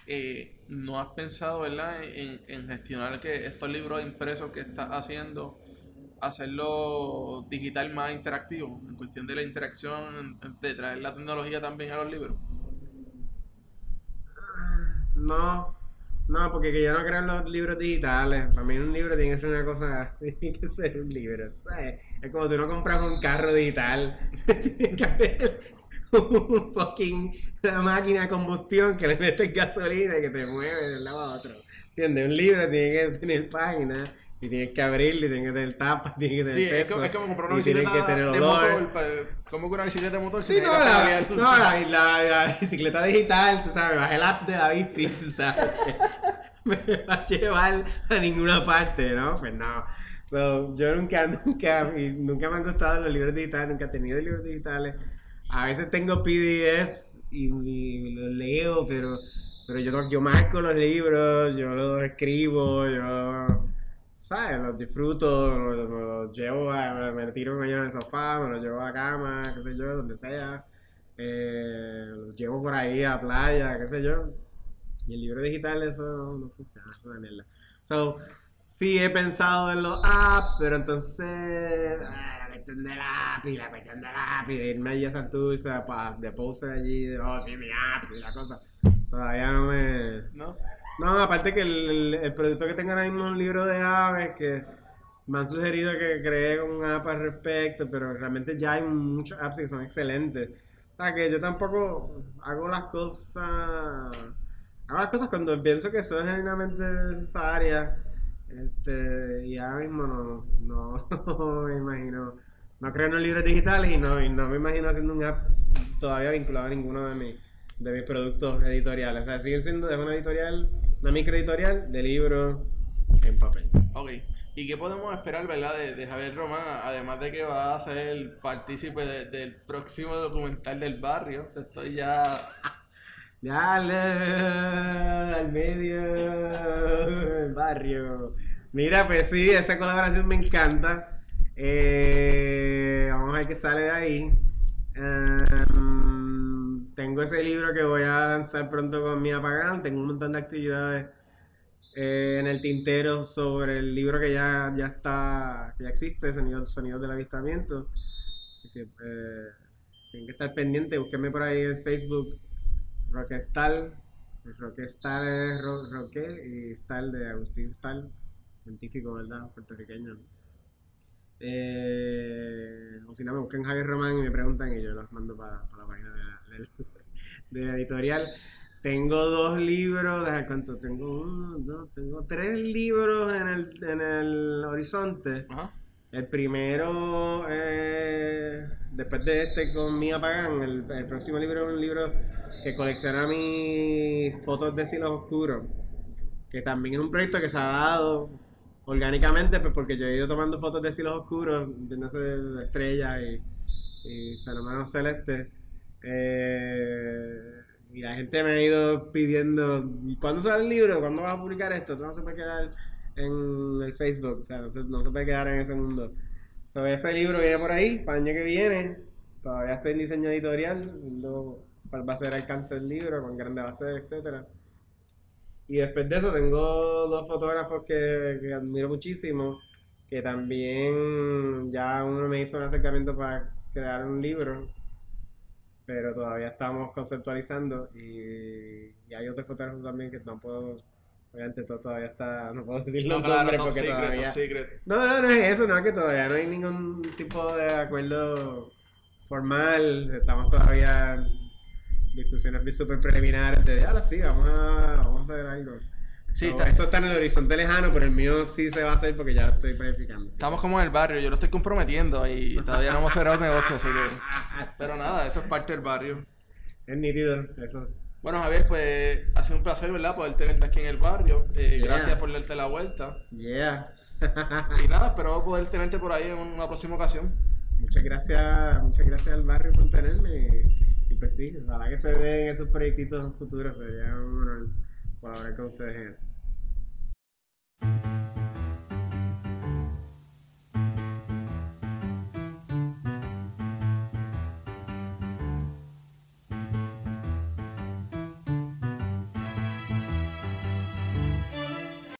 Eh, ¿No has pensado, verdad, en, en gestionar que estos libros impresos que estás haciendo, hacerlo digital más interactivo? En cuestión de la interacción, de traer la tecnología también a los libros. No, no, porque que yo no creo en los libros digitales. Para mí un libro tiene que ser una cosa, tiene que ser un libro, ¿sabes? Es como tú no compras un carro digital. tiene que haber un fucking una máquina de combustión que le metes gasolina y que te mueve de un lado a otro. ¿Entiendes? Un libro tiene que tener páginas y tienes que abrirlo y tiene que tener tapas, tiene que tener Sí, es peso, como, es como comprar una bicicleta que tener de motor. ¿Cómo que una bicicleta de motor? Sí, si no, necesitas la, no la, la- la bicicleta digital, tú sabes, baja el app de la bici, tú sabes. Me va a llevar a ninguna parte, ¿no? Pues no. So, yo nunca, nunca, nunca me han gustado los libros digitales, nunca he tenido libros digitales. A veces tengo PDFs y, y los leo, pero, pero yo, no- yo marco los libros, yo los escribo, yo, ¿sabes? Los disfruto, me los, llevo, a, me, tiro con ellos en el sofá, me los llevo a la cama, qué sé yo, donde sea. Eh, los llevo por ahí a la playa, qué sé yo. Y el libro digital, eso no, funciona, es una mierda. So, sí he pensado en los apps, pero entonces. ah, la cuestión del app y la cuestión del app y de irme allí a Santurce de poster allí, de, oh, sí, mi app y la cosa. Todavía no me. ¿No? No, aparte que el, el- producto que tengo ahora mismo es un libro de aves que me han sugerido que cree un app al respecto, pero realmente ya hay muchos apps que son excelentes. O sea, que yo tampoco hago las cosas... Hago las cosas cuando pienso que son genuinamente necesarias. Este, y ahora mismo no, no me imagino. No creo en los libros digitales y no, y no me imagino haciendo un app todavía vinculado a ninguno de mis, de mis productos editoriales. O sea, siguen siendo de una editorial, una microeditorial de libros en papel. Ok. ¿Y qué podemos esperar, verdad, de, de Javier Román? Además de que va a ser partícipe de- del próximo documental del barrio. Estoy ya. Dale al medio, el barrio. Mira, pues sí, esa colaboración me encanta. Eh, vamos a ver qué sale de ahí. Em, tengo ese libro que voy a lanzar pronto con mi apagán. Tengo un montón de actividades eh, en el tintero sobre el libro que ya, ya está, que ya existe, Sonidos, Sonidos del Avistamiento. Así que eh, tienen que estar pendientes. Búsquenme por ahí en Facebook. Roquestal. Roquestal es ro, Roque y Stal de Agustín Stal, científico, ¿verdad? Puertorriqueño. Eh, o si no, me buscan Javier Román y me preguntan y yo los mando para, la página de del- de la editorial. Tengo dos libros, ¿de cuánto? Tengo uno, dos, tengo tres libros en el, en el horizonte. Ajá. El primero, eh, después de este con Mía Pagán, el, el próximo libro es un libro que colecciona mis fotos de cielos oscuros, que también es un proyecto que se ha dado orgánicamente, pues porque yo he ido tomando fotos de cielos oscuros, de estrellas y, y fenómenos celestes. Eh, y la gente me ha ido pidiendo, ¿y cuándo sale el libro? ¿Cuándo vas a publicar esto? Tú no se puede quedar en el Facebook, o sea, no se, puede quedar en ese mundo. So, ese libro viene por ahí, para el año que viene. Todavía estoy en diseño editorial, viendo cuál va a ser el alcance del libro, cuán grande va a ser, etcétera. Y después de eso tengo dos fotógrafos que admiro muchísimo, que también ya uno me hizo un acercamiento para crear un libro, pero todavía estamos conceptualizando y, y hay otros fotógrafos también que no puedo, obviamente esto todavía está, no puedo decir No, claro, top porque secret, todavía... top secret. No, no, no es eso, no, es que todavía no hay ningún tipo de acuerdo formal, estamos todavía en discusiones súper preliminares de, ahora sí, vamos a, vamos a hacer algo. Sí, No, está- Esto está en el horizonte lejano, pero el mío sí se va a hacer porque ya estoy planificando. sí. Estamos como en el barrio, yo lo estoy comprometiendo y todavía no hemos cerrado el negocio, así que. Pero nada, eso es parte del barrio. Es nítido, eso. Bueno, Javier, pues ha sido un placer, ¿verdad? Poder tenerte aquí en el barrio. Eh, Yeah. Gracias por darte la vuelta. Yeah. Y nada, espero poder tenerte por ahí en una próxima ocasión. Muchas gracias, muchas gracias al barrio por tenerme. Y, y pues sí, ojalá que se den esos proyectitos futuros. Sería un honor Wow, I go to hands.